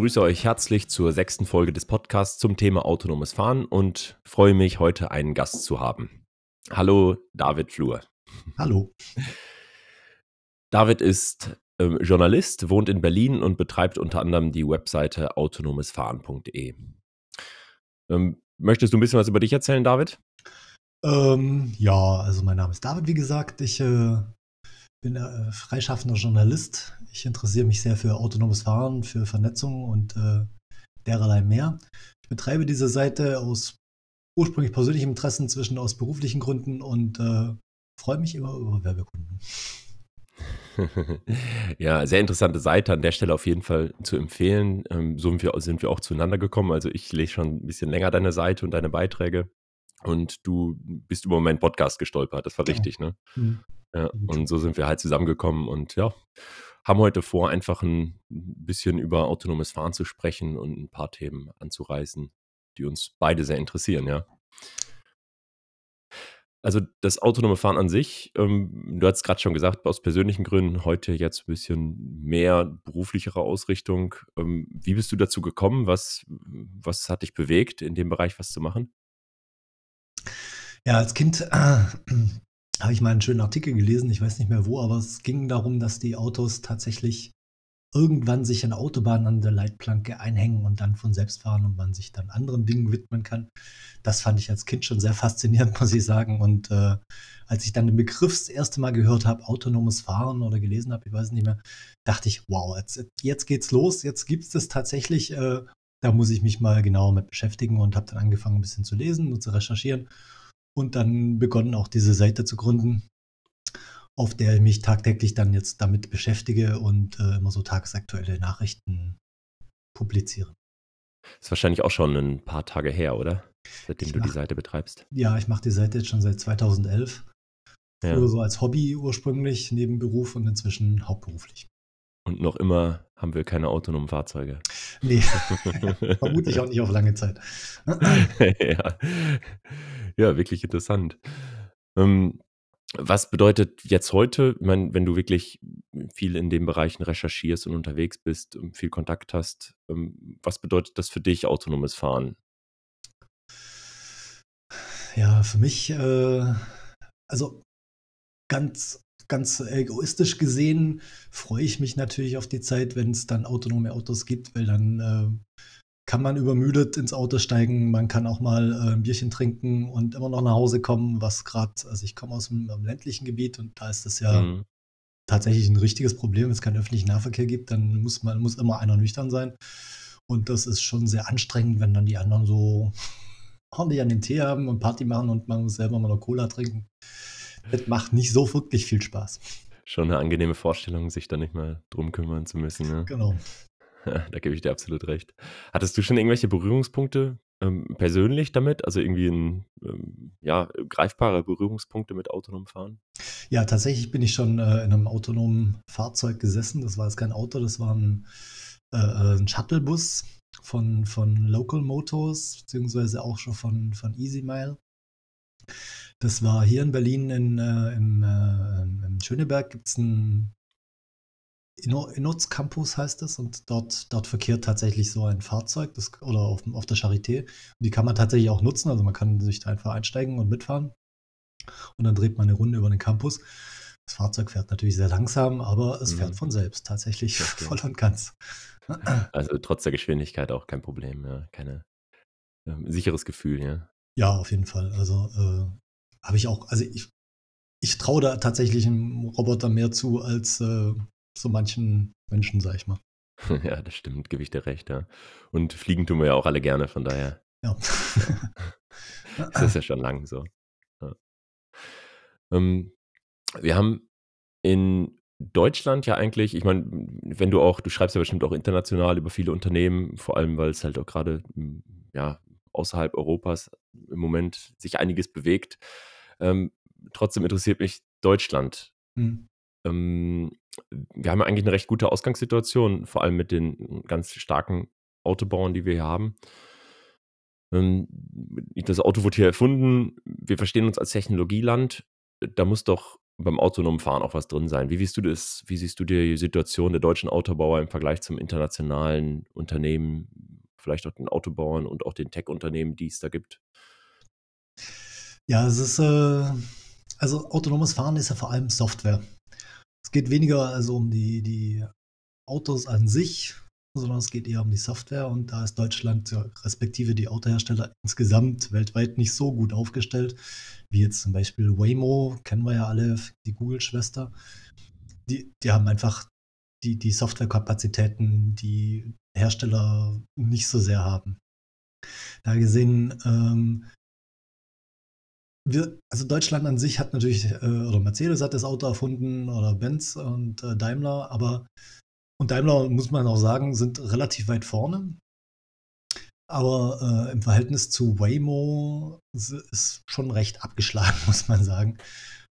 begrüße euch herzlich zur sechsten Folge des Podcasts zum Thema autonomes Fahren und freue mich, heute einen Gast zu haben. Hallo, David Flur. Hallo. David ist äh, Journalist, wohnt in Berlin und betreibt unter anderem die Webseite autonomesfahren.de. Ähm, möchtest du ein bisschen was über dich erzählen, David? Ähm, ja, also mein Name ist David, wie gesagt. Ich äh, bin äh, freischaffender Journalist. Ich interessiere mich sehr für autonomes Fahren, für Vernetzung und äh, dererlei mehr. Ich betreibe diese Seite aus ursprünglich persönlichem Interesse, inzwischen aus beruflichen Gründen und äh, freue mich immer über Werbekunden. ja, sehr interessante Seite an der Stelle auf jeden Fall zu empfehlen. Ähm, so sind wir, sind wir auch zueinander gekommen. Also ich lese schon ein bisschen länger deine Seite und deine Beiträge und du bist über meinen Podcast gestolpert. Das war genau. richtig, ne? Mhm. Ja, und so sind wir halt zusammengekommen und ja, haben heute vor, einfach ein bisschen über autonomes Fahren zu sprechen und ein paar Themen anzureißen, die uns beide sehr interessieren, ja. Also das autonome Fahren an sich, ähm, du hast gerade schon gesagt, aus persönlichen Gründen heute jetzt ein bisschen mehr beruflichere Ausrichtung. Ähm, wie bist du dazu gekommen? Was, was hat dich bewegt, in dem Bereich was zu machen? Ja, als Kind äh, habe ich mal einen schönen Artikel gelesen, ich weiß nicht mehr wo, aber es ging darum, dass die Autos tatsächlich irgendwann sich an Autobahnen an der Leitplanke einhängen und dann von selbst fahren und man sich dann anderen Dingen widmen kann. Das fand ich als Kind schon sehr faszinierend, muss ich sagen. Und äh, als ich dann den Begriff das erste Mal gehört habe, autonomes Fahren oder gelesen habe, ich weiß nicht mehr, dachte ich, wow, jetzt, jetzt geht's los, jetzt gibt es das tatsächlich. Äh, da muss ich mich mal genauer mit beschäftigen und habe dann angefangen, ein bisschen zu lesen und zu recherchieren und dann begonnen auch diese Seite zu gründen, auf der ich mich tagtäglich dann jetzt damit beschäftige und äh, immer so tagesaktuelle Nachrichten publiziere. Ist wahrscheinlich auch schon ein paar Tage her, oder? Seitdem ich du mach, die Seite betreibst. Ja, ich mache die Seite jetzt schon seit 2011. Ja. Früher so als Hobby ursprünglich, neben Beruf und inzwischen hauptberuflich. Und noch immer haben wir keine autonomen Fahrzeuge. Nee, vermutlich auch nicht auf lange Zeit. ja. ja, wirklich interessant. Ähm, was bedeutet jetzt heute, ich meine, wenn du wirklich viel in den Bereichen recherchierst und unterwegs bist und viel Kontakt hast, ähm, was bedeutet das für dich, autonomes Fahren? Ja, für mich, äh, also ganz ganz egoistisch gesehen freue ich mich natürlich auf die Zeit, wenn es dann autonome Autos gibt, weil dann äh, kann man übermüdet ins Auto steigen, man kann auch mal äh, ein Bierchen trinken und immer noch nach Hause kommen, was gerade, also ich komme aus dem, ländlichen Gebiet und da ist das ja mhm. tatsächlich ein richtiges Problem, wenn es keinen öffentlichen Nahverkehr gibt, dann muss man muss immer einer nüchtern sein. Und das ist schon sehr anstrengend, wenn dann die anderen so ordentlich an den Tee haben und Party machen und man muss selber mal noch Cola trinken. Das macht nicht so wirklich viel Spaß. Schon eine angenehme Vorstellung, sich da nicht mal drum kümmern zu müssen. Ne? Genau. Da gebe ich dir absolut recht. Hattest du schon irgendwelche Berührungspunkte ähm, persönlich damit? Also irgendwie ein, ähm, ja, greifbare Berührungspunkte mit autonomem Fahren? Ja, tatsächlich bin ich schon äh, in einem autonomen Fahrzeug gesessen. Das war jetzt kein Auto, das war ein, äh, äh ein Shuttlebus von, von Local Motors, beziehungsweise auch schon von, von EasyMile. Das war hier in Berlin in, äh, im, äh, in Schöneberg gibt es einen Innoz Campus heißt es und dort, dort verkehrt tatsächlich so ein Fahrzeug das, oder auf, auf der Charité. Und die kann man tatsächlich auch nutzen, also man kann sich da einfach einsteigen und mitfahren und dann dreht man eine Runde über den Campus. Das Fahrzeug fährt natürlich sehr langsam, aber es mhm. fährt von selbst tatsächlich voll und ganz. Also trotz der Geschwindigkeit auch kein Problem, ja, keine ähm, sicheres Gefühl, ja. Ja, auf jeden Fall. Also äh, habe ich auch, also ich, ich traue da tatsächlich einem Roboter mehr zu als äh, so manchen Menschen, sag ich mal. Ja, das stimmt, gebe ich dir recht, ja. Und fliegen tun wir ja auch alle gerne, von daher. Ja. das ist ja schon lang so. Ja. Ähm, wir haben in Deutschland ja eigentlich, ich meine, wenn du auch, du schreibst ja bestimmt auch international über viele Unternehmen, vor allem weil es halt auch gerade ja, außerhalb Europas im Moment sich einiges bewegt. Ähm, trotzdem interessiert mich Deutschland. Mhm. Ähm, wir haben eigentlich eine recht gute Ausgangssituation, vor allem mit den ganz starken Autobauern, die wir hier haben. Ähm, das Auto wurde hier erfunden. Wir verstehen uns als Technologieland. Da muss doch beim autonomen Fahren auch was drin sein. Wie siehst du das, wie siehst du die Situation der deutschen Autobauer im Vergleich zum internationalen Unternehmen, vielleicht auch den Autobauern und auch den Tech-Unternehmen, die es da gibt? Ja, es ist, äh, also autonomes Fahren ist ja vor allem Software. Es geht weniger also um die, die Autos an sich, sondern es geht eher um die Software und da ist Deutschland respektive die Autohersteller insgesamt weltweit nicht so gut aufgestellt, wie jetzt zum Beispiel Waymo, kennen wir ja alle, die Google-Schwester. Die, die haben einfach die, die Softwarekapazitäten, die Hersteller nicht so sehr haben. Da gesehen, ähm, wir, also Deutschland an sich hat natürlich, äh, oder Mercedes hat das Auto erfunden oder Benz und äh, Daimler, aber und Daimler, muss man auch sagen, sind relativ weit vorne. Aber äh, im Verhältnis zu Waymo ist schon recht abgeschlagen, muss man sagen.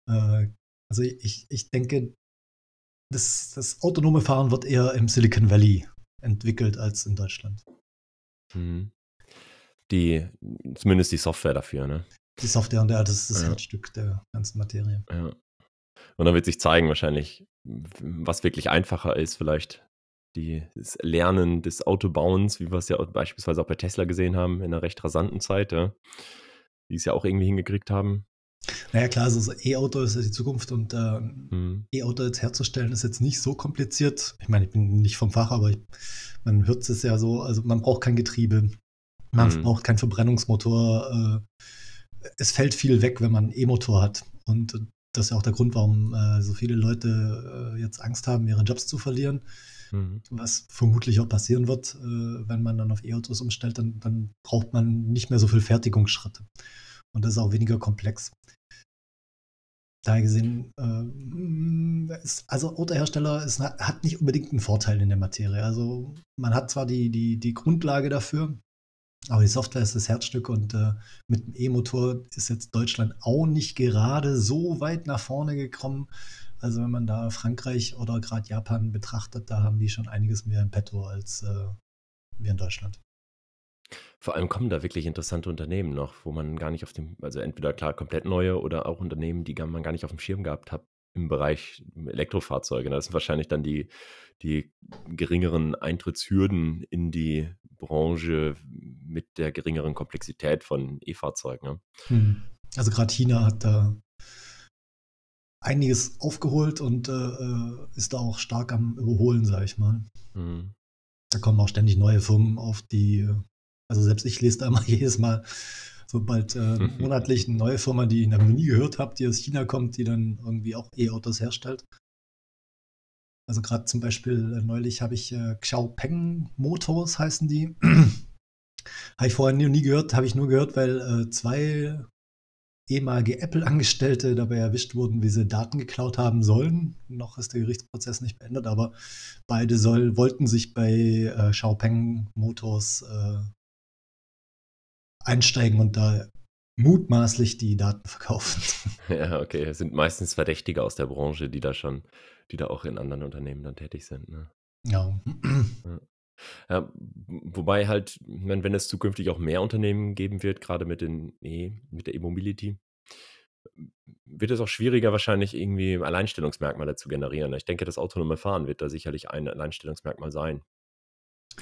Äh, also ich, ich denke, das, das autonome Fahren wird eher im Silicon Valley entwickelt als in Deutschland. Mhm. Die, zumindest die Software dafür, ne? Die Software und ja, das ist das ja. Herzstück der ganzen Materie. Ja. Und dann wird sich zeigen, wahrscheinlich, was wirklich einfacher ist, vielleicht das Lernen des Autobauens, wie wir es ja beispielsweise auch bei Tesla gesehen haben, in einer recht rasanten Zeit, ja, die es ja auch irgendwie hingekriegt haben. Naja, klar, also E-Auto ist ja die Zukunft und äh, mhm. E-Auto jetzt herzustellen ist jetzt nicht so kompliziert. Ich meine, ich bin nicht vom Fach, aber ich, man hört es ja so, also man braucht kein Getriebe, man mhm. braucht keinen Verbrennungsmotor. Äh, es fällt viel weg, wenn man E-Motor hat. Und das ist ja auch der Grund, warum äh, so viele Leute äh, jetzt Angst haben, ihre Jobs zu verlieren. Mhm. Was vermutlich auch passieren wird, äh, wenn man dann auf E-Autos umstellt, dann, dann braucht man nicht mehr so viel Fertigungsschritte. Und das ist auch weniger komplex. Daher gesehen, äh, ist, also Autohersteller ist, hat nicht unbedingt einen Vorteil in der Materie. Also man hat zwar die, die, die Grundlage dafür, aber die Software ist das Herzstück und äh, mit dem E-Motor ist jetzt Deutschland auch nicht gerade so weit nach vorne gekommen. Also wenn man da Frankreich oder gerade Japan betrachtet, da haben die schon einiges mehr im Petto als äh, wir in Deutschland. Vor allem kommen da wirklich interessante Unternehmen noch, wo man gar nicht auf dem, also entweder klar komplett neue oder auch Unternehmen, die man gar nicht auf dem Schirm gehabt hat im Bereich Elektrofahrzeuge. Das sind wahrscheinlich dann die, die geringeren Eintrittshürden in die Branche mit der geringeren Komplexität von E-Fahrzeugen. Ne? Hm. Also gerade China hat da einiges aufgeholt und äh, äh, ist da auch stark am Überholen, sage ich mal. Mhm. Da kommen auch ständig neue Firmen auf, die, also selbst ich lese da immer jedes Mal, sobald äh, monatlich eine neue Firma, die ich noch nie gehört habe, die aus China kommt, die dann irgendwie auch E-Autos herstellt. Also gerade zum Beispiel äh, neulich habe ich äh, Xiaopeng Motors heißen die. habe ich vorher nie, nie gehört, habe ich nur gehört, weil äh, zwei ehemalige Apple-Angestellte dabei erwischt wurden, wie sie Daten geklaut haben sollen. Noch ist der Gerichtsprozess nicht beendet, aber beide soll, wollten sich bei äh, Xiaopeng Motors äh, einsteigen und da mutmaßlich die Daten verkaufen. Ja, okay. Es sind meistens Verdächtige aus der Branche, die da schon, die da auch in anderen Unternehmen dann tätig sind. Ne? Ja. ja. Ja, wobei halt, wenn, wenn es zukünftig auch mehr Unternehmen geben wird, gerade mit den e, mit der E-Mobility, wird es auch schwieriger, wahrscheinlich irgendwie Alleinstellungsmerkmale zu generieren. Ich denke, das autonome Fahren wird da sicherlich ein Alleinstellungsmerkmal sein.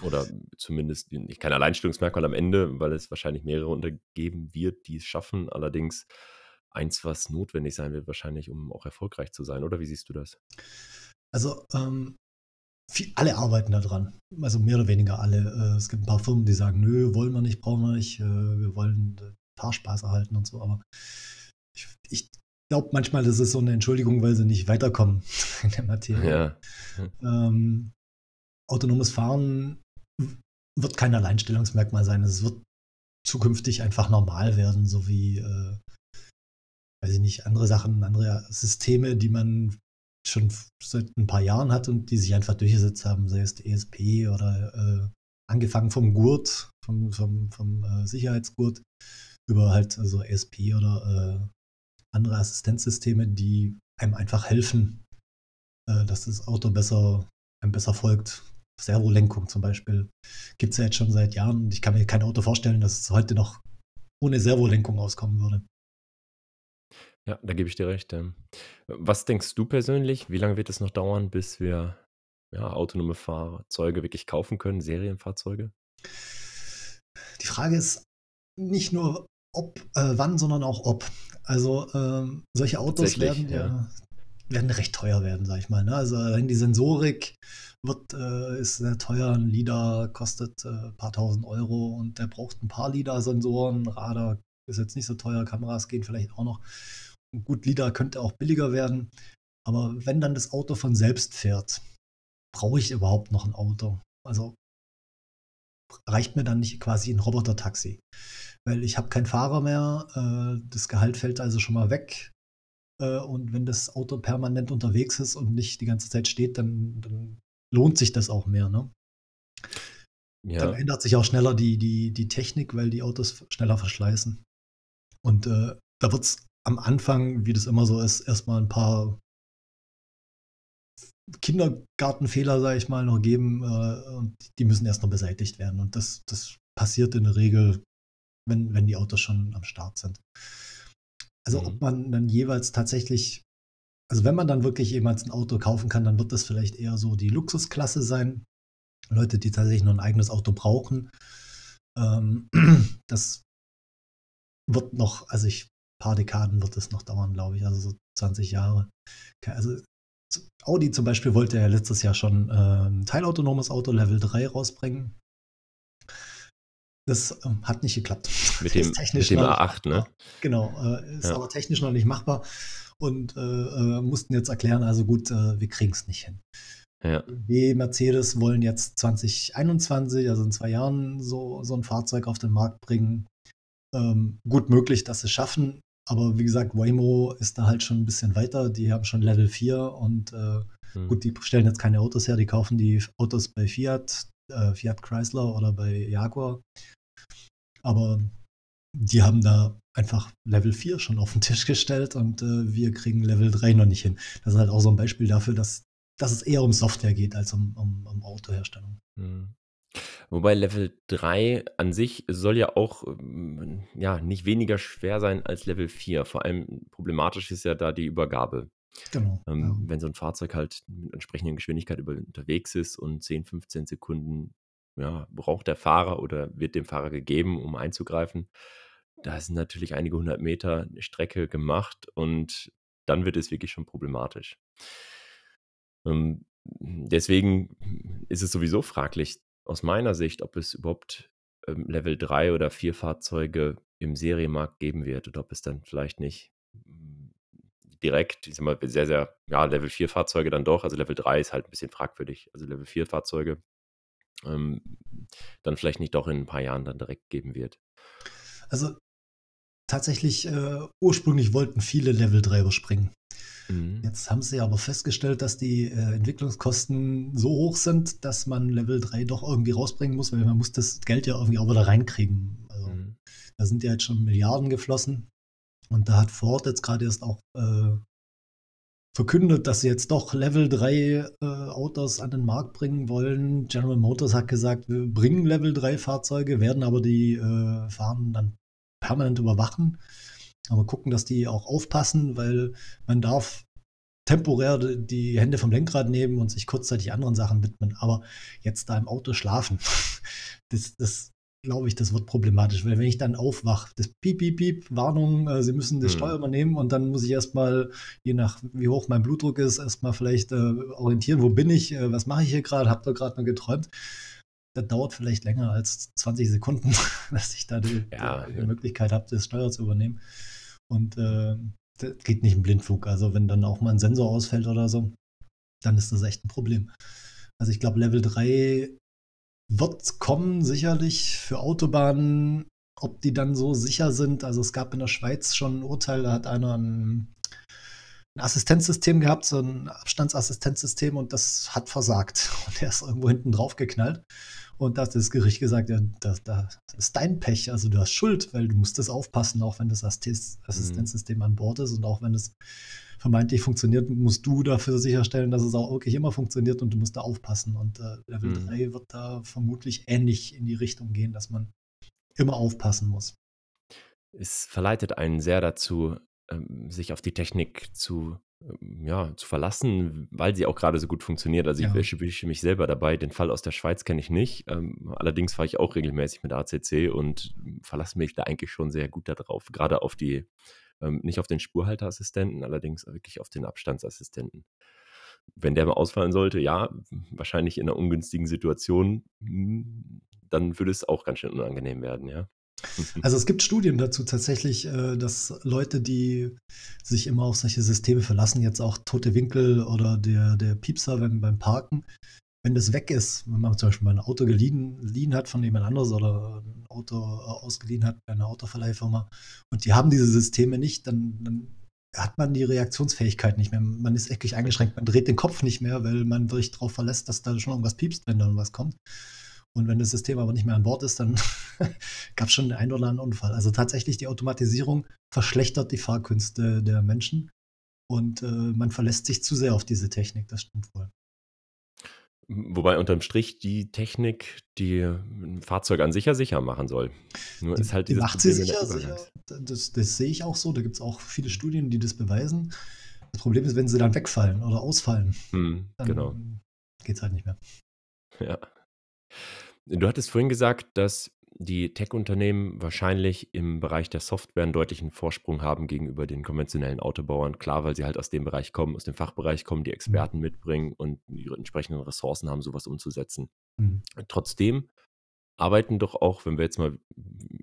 Oder zumindest kein Alleinstellungsmerkmal am Ende, weil es wahrscheinlich mehrere untergeben wird, die es schaffen. Allerdings eins, was notwendig sein wird, wahrscheinlich, um auch erfolgreich zu sein. Oder wie siehst du das? Also ähm, viel, alle arbeiten da dran. Also mehr oder weniger alle. Äh, es gibt ein paar Firmen, die sagen, nö, wollen wir nicht, brauchen wir nicht, äh, wir wollen Fahrspaß erhalten und so. Aber ich, ich glaube manchmal, das ist so eine Entschuldigung, weil sie nicht weiterkommen in der Materie. Ja. Ähm, autonomes Fahren wird kein Alleinstellungsmerkmal sein. Es wird zukünftig einfach normal werden, so wie, äh, weiß ich nicht, andere Sachen, andere Systeme, die man schon seit ein paar Jahren hat und die sich einfach durchgesetzt haben, sei es ESP oder äh, angefangen vom Gurt, vom, vom, vom äh, Sicherheitsgurt, über halt also ESP oder äh, andere Assistenzsysteme, die einem einfach helfen, äh, dass das Auto besser, einem besser folgt. Servolenkung zum Beispiel gibt es ja jetzt schon seit Jahren und ich kann mir kein Auto vorstellen, dass es heute noch ohne Servolenkung auskommen würde. Ja, da gebe ich dir recht. Was denkst du persönlich, wie lange wird es noch dauern, bis wir, ja, autonome Fahrzeuge wirklich kaufen können, Serienfahrzeuge? Die Frage ist nicht nur ob äh, wann, sondern auch ob. Also, ähm, solche Autos werden ja. Werden recht teuer werden, sage ich mal, ne? Also, allein die Sensorik wird äh, ist sehr teuer. 'N LiDAR kostet, äh, paar Tausend Euro und der braucht ein paar LiDAR-Sensoren. Radar ist jetzt nicht so teuer, Kameras gehen vielleicht auch noch. Gut, LiDAR könnte auch billiger werden, aber wenn dann das Auto von selbst fährt, brauche ich überhaupt noch ein Auto? Also reicht mir dann nicht quasi ein Robotertaxi? Weil ich habe keinen Fahrer mehr, äh, das Gehalt fällt also schon mal weg. Äh, und wenn das Auto permanent unterwegs ist und nicht die ganze Zeit steht, dann dann lohnt sich das auch mehr, ne? Dann Ja. ändert sich auch schneller die die die Technik, weil die Autos schneller verschleißen. Und, äh, da wird's am Anfang, wie das immer so ist, erst mal 'n paar Kindergartenfehler, sage ich mal, noch geben, äh, und die müssen erst noch beseitigt werden. Und das das passiert in der Regel, wenn wenn die Autos schon am Start sind. Also, ob Mhm. man dann jeweils tatsächlich also, wenn man dann wirklich jemals 'n Auto kaufen kann, dann wird das vielleicht eher so die Luxusklasse sein. Leute, die tatsächlich nur 'n eigenes Auto brauchen. Ähm, das wird noch also, ich paar Dekaden wird es noch dauern, glaube ich, also, so 20 Jahre. Also, Audi zum Beispiel wollte ja letztes Jahr schon, äh, 'n teilautonomes Auto Level 3 rausbringen. Das, ähm, hat nicht geklappt. Mit dem mit technisch dem noch nicht A8, ne? Genau, äh, ist Ja. aber technisch noch nicht machbar und, äh, äh, mussten jetzt erklären: „Also gut, äh, wir kriegen's nicht hin.“ Ja. BMW, Mercedes wollen jetzt 2021, also in 2 Jahren, so so 'n Fahrzeug auf den Markt bringen. Ähm, gut möglich, dass sie's schaffen, aber wie gesagt, Waymo ist da halt schon 'n bisschen weiter. Die haben schon Level 4 und, äh, Mhm. gut, die stellen jetzt keine Autos her, die kaufen die Autos bei Fiat, äh, Fiat Chrysler oder bei Jaguar. Aber die haben da einfach Level 4 schon auf 'n Tisch gestellt und, äh, wir kriegen Level 3 noch nicht hin. Das ist halt auch so 'n Beispiel dafür, dass dass es eher um Software geht als um um um Autoherstellung. Mhm. Wobei Level 3 an sich soll ja auch, ähm, ja, nicht weniger schwer sein als Level 4. Vor allem problematisch ist ja da die Übergabe. Genau, ja. Ähm, wenn so 'n Fahrzeug halt mit entsprechenden Geschwindigkeit über unterwegs ist und 10, 15 Sekunden, ja, braucht der Fahrer oder wird dem Fahrer gegeben, um einzugreifen. Da sind natürlich einige 100 Meter Strecke gemacht und dann wird es wirklich schon problematisch. Ähm, deswegen ist es sowieso fraglich aus meiner Sicht, ob es überhaupt, ähm, Level 3 oder 4 Fahrzeuge im Serienmarkt geben wird oder ob es dann vielleicht nicht, hm, direkt, ich sage mal, sehr, sehr ja, Level 4 Fahrzeuge dann doch, also Level 3 ist halt 'n bisschen fragwürdig. Also Level 4 Fahrzeuge, ähm, dann vielleicht nicht doch in 'n paar Jahren dann direkt geben wird. Also, tatsächlich, äh, ursprünglich wollten viele Level 3 überspringen. Mhm. Jetzt haben sie aber festgestellt, dass die, äh, Entwicklungskosten so hoch sind, dass man Level 3 doch irgendwie rausbringen muss, weil man muss das Geld ja irgendwie auch wieder reinkriegen. Also, Mhm. da sind ja jetzt schon Milliarden geflossen und da hat Ford jetzt grade erst auch, äh verkündet, dass sie jetzt doch Level 3, äh, Autos an den Markt bringen wollen. General Motors hat gesagt: „Wir bringen Level 3 Fahrzeuge, werden aber die, äh, Fahrenden dann permanent überwachen, aber gucken, dass die auch aufpassen, weil man darf temporär die Hände vom Lenkrad nehmen und sich kurzzeitig anderen Sachen widmen. Aber jetzt da im Auto schlafen, das das glaube ich, das wird problematisch, weil wenn ich dann aufwache, das Piep, Piep, Piep, Warnung, äh, Sie müssen das Steuer Mhm. übernehmen und dann muss ich erst mal, je nach wie hoch mein Blutdruck ist, erst mal vielleicht, äh, orientieren: „Wo bin ich? Äh, was mache ich hier grad? Habe da grad nur geträumt?“ Das dauert vielleicht länger als 20 Sekunden, dass ich da die Ja, die ja. Möglichkeit habe, das Steuer zu übernehmen. Und, äh, das geht nicht im Blindflug. Also, wenn dann auch mal 'n Sensor ausfällt oder so, dann ist das echt 'n Problem. Also, ich glaube, Level 3 wird kommen sicherlich für Autobahnen. Ob die dann so sicher sind also, es gab in der Schweiz schon 'n Urteil, da hat einer 'n 'n Assistenzsystem gehabt, so 'n Abstandsassistenzsystem und das hat versagt und der ist irgendwo hinten drauf geknallt. Und da hat das Gericht gesagt: „Ja, das das ist dein Pech. Also, du hast Schuld, weil du musstest aufpassen, auch wenn das Mhm. Assistenzsystem an Bord ist und auch wenn es vermeintlich funktioniert, musst du dafür sicherstellen, dass es auch wirklich immer funktioniert und du musst da aufpassen.“ Und, äh, Level Mhm. 3 wird da vermutlich ähnlich in die Richtung gehen, dass man immer aufpassen muss. Es verleitet einen sehr dazu ähm, sich auf die Technik zu, ähm, ja, zu verlassen, weil sie auch gerade so gut funktioniert. Also ich Ja. erwische mich selber dabei. Den Fall aus der Schweiz kenne ich nicht. Ähm, allerdings fahre ich auch regelmäßig mit ACC und verlasse mich da eigentlich schon sehr gut darauf. Gerade auf die, ähm, nicht auf den Spurhalteassistenten, allerdings wirklich auf den Abstandsassistenten. Wenn der mal ausfallen sollte, ja, wahrscheinlich in einer ungünstigen Situation, hm, dann würde es auch ganz schön unangenehm werden, ja. Also es gibt Studien dazu tatsächlich, äh, dass Leute, die sich immer auf solche Systeme verlassen, jetzt auch tote Winkel oder der, der Piepser beim, beim Parken, wenn das weg ist, wenn man zum Beispiel mal ein Auto geliehen, geliehen hat von jemand anderes oder ein Auto äh, ausgeliehen hat bei einer Autoverleihfirma und die haben diese Systeme nicht, dann, dann hat man die Reaktionsfähigkeit nicht mehr. Man ist wirklich eingeschränkt, man dreht den Kopf nicht mehr, weil man sich darauf verlässt, dass da schon irgendwas piepst, wenn da irgendwas kommt. Und wenn das System aber nicht mehr an Bord ist, dann gab es schon den einen oder anderen Unfall. Also tatsächlich, die Automatisierung verschlechtert die Fahrkünste der Menschen und äh, man verlässt sich zu sehr auf diese Technik, das stimmt wohl. Wobei unterm Strich die Technik die ein Fahrzeug an sich ja sicher machen soll. Nur Die, ist halt die dieses macht sie Problem sicher, sicher. Das, das sehe ich auch so. Da gibt es auch viele Studien, die das beweisen. Das Problem ist, wenn sie dann wegfallen oder ausfallen, genau. dann geht es halt nicht mehr. Ja. Du hattest vorhin gesagt, dass die Tech-Unternehmen wahrscheinlich im Bereich der Software einen deutlichen Vorsprung haben gegenüber den konventionellen Autobauern. Klar, weil sie halt aus dem Bereich kommen, aus dem Fachbereich kommen, die Mhm. Experten mitbringen und ihre entsprechenden Ressourcen haben, sowas umzusetzen. Mhm. Trotzdem arbeiten doch auch, wenn wir jetzt mal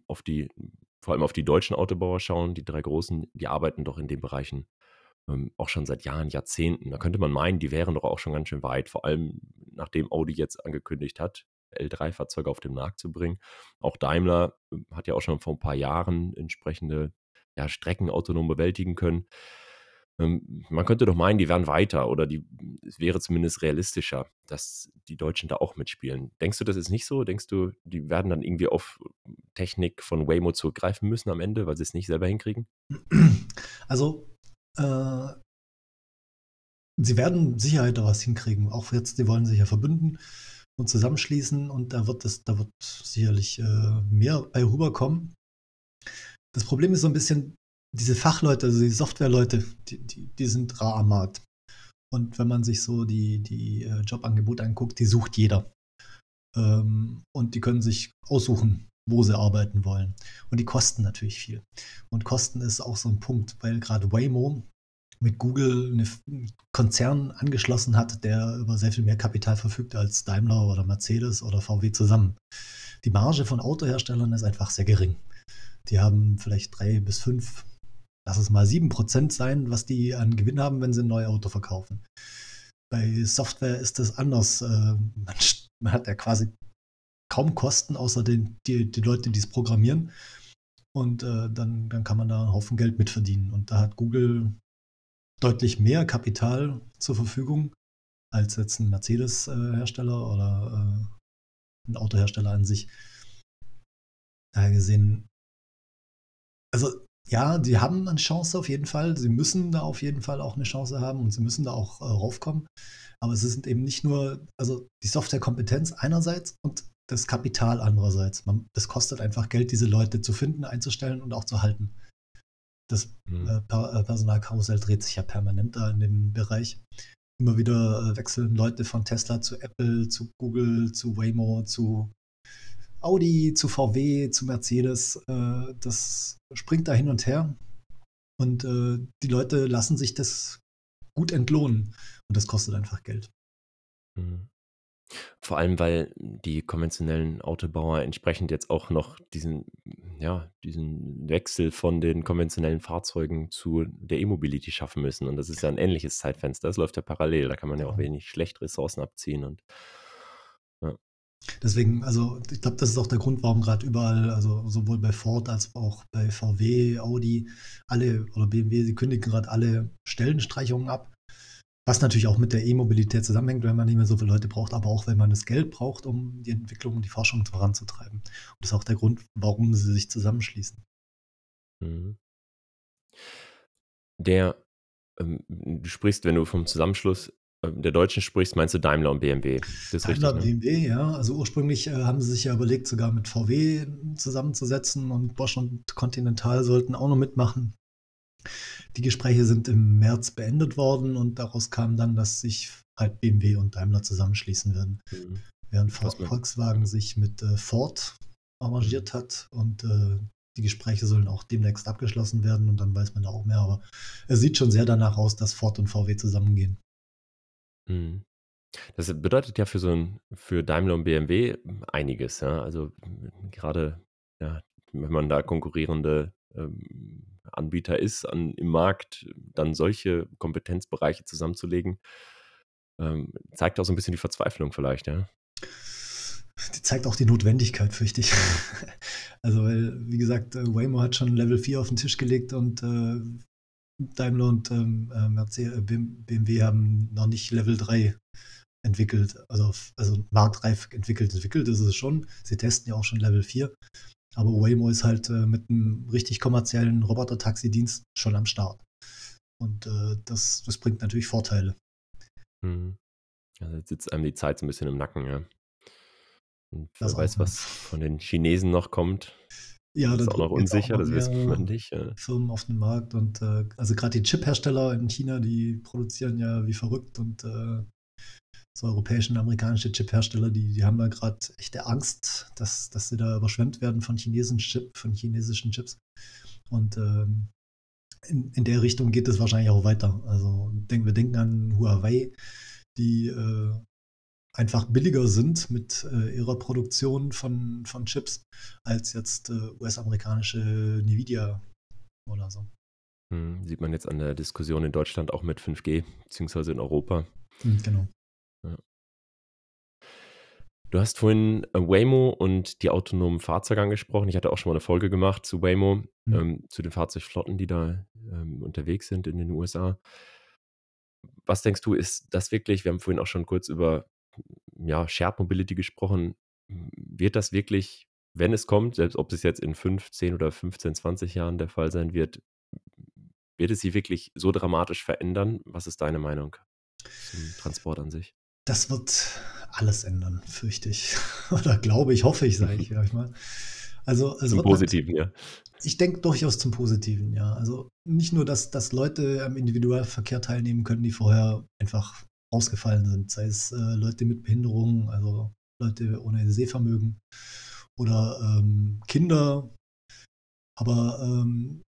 auf die, vor allem auf die deutschen Autobauer schauen, die drei großen, die arbeiten doch in den Bereichen ähm, auch schon seit Jahren, Jahrzehnten. Da könnte man meinen, die wären doch auch schon ganz schön weit, vor allem nachdem Audi jetzt angekündigt hat, L3-Fahrzeuge auf den Markt zu bringen. Auch Daimler ähm, hat ja auch schon vor ein paar Jahren entsprechende ja, Strecken autonom bewältigen können. Ähm, man könnte doch meinen, die wären weiter oder die, es wäre zumindest realistischer, dass die Deutschen da auch mitspielen. Denkst du, das ist nicht so? Denkst du, die werden dann irgendwie auf Technik von Waymo zurückgreifen müssen am Ende, weil sie es nicht selber hinkriegen? Also, äh, sie werden Sicherheit daraus hinkriegen. Auch jetzt, die wollen sich ja verbünden und zusammenschließen und da wird es, da wird sicherlich äh, mehr bei rüberkommen. Das Problem ist so ein bisschen, diese Fachleute, also die Softwareleute, die, die, die sind rar am Markt. Und wenn man sich so die, die äh, Jobangebote anguckt, die sucht jeder. Ähm, und die können sich aussuchen, wo sie arbeiten wollen. Und die kosten natürlich viel. Und Kosten ist auch so ein Punkt, weil gerade Waymo mit Google einen Konzern angeschlossen hat, der über sehr viel mehr Kapital verfügt als Daimler oder Mercedes oder VW zusammen. Die Marge von Autoherstellern ist einfach sehr gering. Die haben vielleicht drei bis fünf, lass es mal sieben Prozent sein, was die an Gewinn haben, wenn sie ein neues Auto verkaufen. Bei Software ist das anders. Äh, Man, hat ja quasi kaum Kosten, außer den, die, die Leute, die es programmieren. Und äh, dann, dann kann man da einen Haufen Geld mitverdienen. Und da hat Google deutlich mehr Kapital zur Verfügung als jetzt ein Mercedes-Hersteller oder äh, ein Autohersteller an sich. Daher gesehen, also ja, die haben eine Chance auf jeden Fall. Sie müssen da auf jeden Fall auch eine Chance haben und sie müssen da auch äh, raufkommen. Aber es sind eben nicht nur, also die Softwarekompetenz einerseits und das Kapital andererseits. Man, das kostet einfach Geld, diese Leute zu finden, einzustellen und auch zu halten. Das Mhm. äh, per äh, Personalkarussell dreht sich ja permanent da in dem Bereich. Immer wieder äh, wechseln Leute von Tesla zu Apple, zu Google, zu Waymo, zu Audi, zu VW, zu Mercedes. Äh, das springt da hin und her. Und die Leute lassen sich das gut entlohnen. Und das kostet einfach Geld. Mhm. Vor allem, weil die konventionellen Autobauer entsprechend jetzt auch noch diesen, ja, diesen Wechsel von den konventionellen Fahrzeugen zu der E-Mobility schaffen müssen. Und das ist ja ein ähnliches Zeitfenster. Das läuft ja parallel. Da kann man ja auch Ja. wenig schlecht Ressourcen abziehen. Und ja. Deswegen, also ich glaube, das ist auch der Grund, warum gerade überall, also sowohl bei Ford als auch bei VW, Audi, alle oder BMW, sie kündigen gerade alle Stellenstreichungen ab. Was natürlich auch mit der E-Mobilität zusammenhängt, wenn man nicht mehr so viele Leute braucht, aber auch wenn man das Geld braucht, um die Entwicklung und die Forschung voranzutreiben. Und das ist auch der Grund, warum sie sich zusammenschließen. Mhm. Der, ähm, du sprichst, wenn du vom Zusammenschluss äh, der Deutschen sprichst, meinst du Daimler und BMW. Das Daimler, richtig, ne? BMW, ja. Also ursprünglich äh, haben sie sich ja überlegt, sogar mit VW zusammenzusetzen und Bosch und Continental sollten auch noch mitmachen. Die Gespräche sind im März beendet worden und daraus kam dann, dass sich halt BMW und Daimler zusammenschließen werden. Mhm. Während Volkswagen sich mit äh, Ford arrangiert hat und äh, die Gespräche sollen auch demnächst abgeschlossen werden und dann weiß man da auch mehr. Aber es sieht schon sehr danach aus, dass Ford und VW zusammengehen. Mhm. Das bedeutet ja für so 'n für Daimler und BMW einiges, ja. Also, gerade, ja, wenn man da konkurrierende, ähm, Anbieter ist an im Markt, dann solche Kompetenzbereiche zusammenzulegen, ähm, zeigt auch so ein bisschen die Verzweiflung vielleicht, ja? Die zeigt auch die Notwendigkeit, fürchte ich. Also, weil, wie gesagt, äh, Waymo hat schon Level 4 auf den Tisch gelegt und, äh, Daimler und, ähm, äh, Merce äh, BMW haben noch nicht Level 3 entwickelt, also also marktreif entwickelt. Entwickelt ist es schon. Sie testen ja auch schon Level 4. Aber Waymo ist halt äh, mit einem richtig kommerziellen Roboter-Taxi-Dienst schon am Start. Und äh, das, das bringt natürlich Vorteile. Mhm. Also, jetzt sitzt einem die Zeit so ein bisschen im Nacken, ja. Und wer weiß, was von den Chinesen noch kommt. Ja, Das da ist auch noch jetzt auch unsicher, immer das weiß man nicht, ja. Firmen auf den Markt und äh, also gerade die Chip-Hersteller in China, die produzieren ja wie verrückt und äh, so europäische und amerikanische Chip-Hersteller, die, die haben da gerade echte Angst, dass, dass sie da überschwemmt werden von chinesischen Chip, von chinesischen Chips. Und ähm, in, in der Richtung geht es wahrscheinlich auch weiter. Also denk, wir denken an Huawei, die äh, einfach billiger sind mit äh, ihrer Produktion von, von Chips als jetzt äh, US-amerikanische Nvidia oder so. Mhm, sieht man jetzt an der Diskussion in Deutschland auch mit 5G, beziehungsweise in Europa. Hm, genau. Du hast vorhin äh, Waymo und die autonomen Fahrzeuge angesprochen. Ich hatte auch schon mal eine Folge gemacht zu Waymo, Hm. ähm, zu den Fahrzeugflotten, die da ähm, unterwegs sind in den USA. Was denkst du, ist das wirklich, wir haben vorhin auch schon kurz über ja, Shared Mobility gesprochen, wird das wirklich, wenn es kommt, selbst ob es jetzt in 5, 10 oder 15, 20 Jahren der Fall sein wird, wird es sie wirklich so dramatisch verändern? Was ist deine Meinung zum Transport an sich? Das wird alles ändern, fürchte ich. Oder glaube ich, hoffe ich, sage ich vielleicht mal. Also es Zum wird nat Positiven, ja. ich denke durchaus zum Positiven, ja. Also nicht nur, dass, dass Leute am Individualverkehr teilnehmen können, die vorher einfach ausgefallen sind, sei es äh, Leute mit Behinderungen, also Leute ohne Sehvermögen oder ähm, Kinder, aber ähm,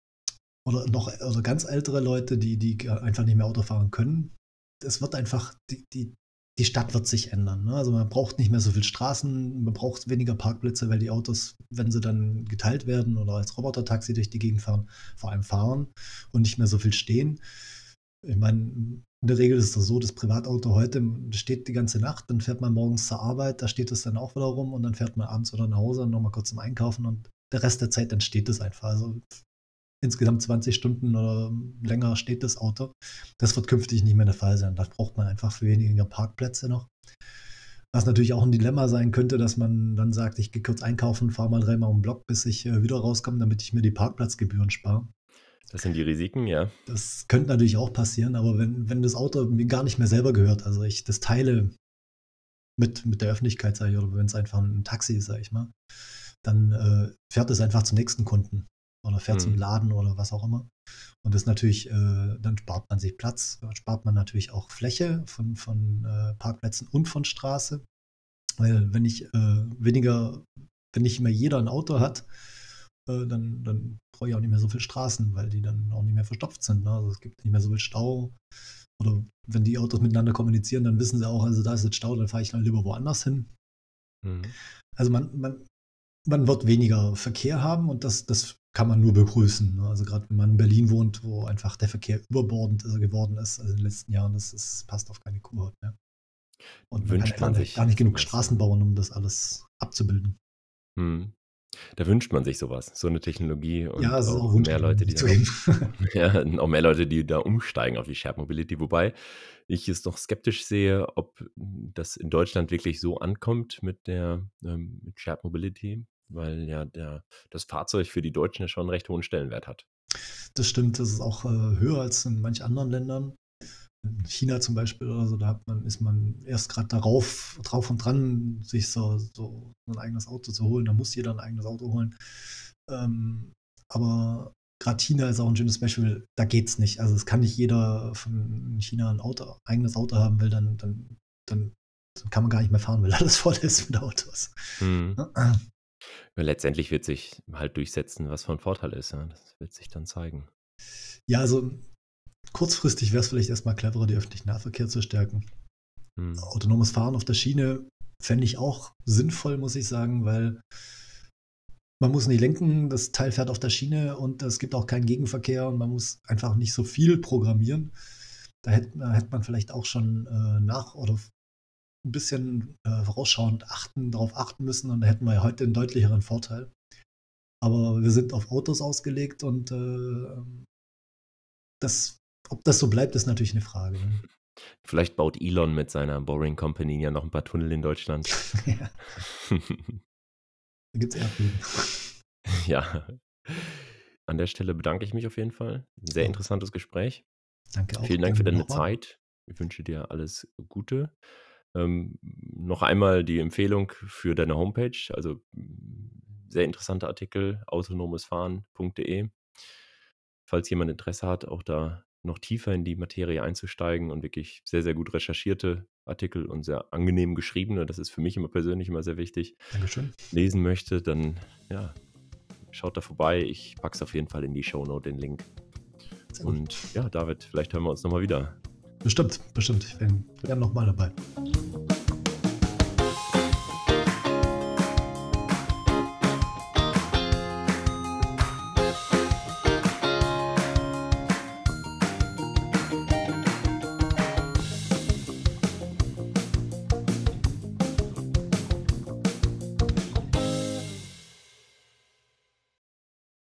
oder noch oder ganz ältere Leute, die, die einfach nicht mehr Auto fahren können. Es wird einfach, die, die, die Stadt wird sich ändern. Ne? Also man braucht nicht mehr so viel Straßen, man braucht weniger Parkplätze, weil die Autos, wenn sie dann geteilt werden oder als Robotertaxi durch die Gegend fahren, vor allem fahren und nicht mehr so viel stehen. Ich meine, in der Regel ist es so, das Privatauto heute steht die ganze Nacht, dann fährt man morgens zur Arbeit, da steht es dann auch wieder rum und dann fährt man abends oder nach Hause und nochmal kurz zum Einkaufen und der Rest der Zeit entsteht es einfach. Also insgesamt 20 Stunden oder länger steht das Auto. Das wird künftig nicht mehr der Fall sein. Da braucht man einfach für weniger Parkplätze noch. Was natürlich auch ein Dilemma sein könnte, dass man dann sagt, ich gehe kurz einkaufen, fahre mal dreimal um den Block, bis ich äh, wieder rauskomme, damit ich mir die Parkplatzgebühren spare. Das sind die Risiken, ja. Das könnte natürlich auch passieren, aber wenn, wenn das Auto mir gar nicht mehr selber gehört, also ich das teile mit, mit der Öffentlichkeit, sage ich, oder wenn es einfach ein Taxi ist, sage ich mal, dann äh, fährt es einfach zum nächsten Kunden oder fährt zum Mhm. Laden oder was auch immer. Und das natürlich, äh, dann spart man sich Platz, spart man natürlich auch Fläche von, von äh, Parkplätzen und von Straße. Weil wenn ich äh, weniger, wenn nicht mehr jeder ein Auto hat, äh, dann, dann brauche ich auch nicht mehr so viel Straßen, weil die dann auch nicht mehr verstopft sind. Ne? Also es gibt nicht mehr so viel Stau. Oder wenn die Autos miteinander kommunizieren, dann wissen sie auch, also da ist jetzt Stau, dann fahre ich dann lieber woanders hin. Mhm. Also man, man, man wird weniger Verkehr haben und das, das kann man nur begrüßen. Ne? Also gerade wenn man in Berlin wohnt, wo einfach der Verkehr überbordend geworden ist, also in den letzten Jahren, das, das passt auf keine Kuhhaut mehr. Und man Wünscht man sich gar nicht genug Straßen bauen, um das alles abzubilden. Mhm. Da wünscht man sich sowas, so eine Technologie und Ja, auch mehr Leute, die auch ja, auch mehr Leute, die da umsteigen auf die Shared Mobility, wobei ich es noch skeptisch sehe, ob das in Deutschland wirklich so ankommt mit der, ähm, mit Shared Mobility, weil ja der das Fahrzeug für die Deutschen ja schon 'n recht hohen Stellenwert hat. Das stimmt, das ist auch äh, höher als in manch anderen Ländern. In China zum Beispiel oder so, da man, ist man erst gerade darauf, drauf und dran, sich so, so ein eigenes Auto zu holen. Da muss jeder ein eigenes Auto holen. Ähm, aber gerade China ist auch ein schönes Beispiel, da geht's nicht. Also es kann nicht jeder von China ein Auto, eigenes Auto haben will, dann, dann, dann kann man gar nicht mehr fahren, weil alles voll ist mit Autos. Mhm. Letztendlich wird sich halt durchsetzen, was von Vorteil ist. Ja. Das wird sich dann zeigen. Ja, also kurzfristig wäre es vielleicht erstmal cleverer, die öffentlichen Nahverkehr zu stärken. Hm. Autonomes Fahren auf der Schiene fände ich auch sinnvoll, muss ich sagen, weil man muss nicht lenken, das Teil fährt auf der Schiene und es gibt auch keinen Gegenverkehr und man muss einfach nicht so viel programmieren. Da hätte, da hätte man vielleicht auch schon äh, nach oder ein bisschen äh, vorausschauend achten, darauf achten müssen und da hätten wir heute einen deutlicheren Vorteil. Aber wir sind auf Autos ausgelegt und äh, das, ob das so bleibt, ist natürlich eine Frage. Ne? Vielleicht baut Elon mit seiner Boring Company ja noch ein paar Tunnel in Deutschland. ja. Da gibt es Erdbeben. Ja. An der Stelle bedanke ich mich auf jeden Fall. Sehr interessantes Gespräch. Danke auch. Vielen Dank für deine Zeit. Ich wünsche dir alles Gute. Ähm, noch einmal die Empfehlung für deine Homepage, also sehr interessanter Artikel, autonomesfahren.de. Falls jemand Interesse hat, auch da noch tiefer in die Materie einzusteigen und wirklich sehr, sehr gut recherchierte Artikel und sehr angenehm geschriebene, das ist für mich immer persönlich immer sehr wichtig, Dankeschön. lesen möchte, dann ja, schaut da vorbei. Ich packe es auf jeden Fall in die Shownote, den Link. Und ja, David, vielleicht hören wir uns nochmal wieder. Bestimmt, bestimmt. Ich bin gerne nochmal dabei.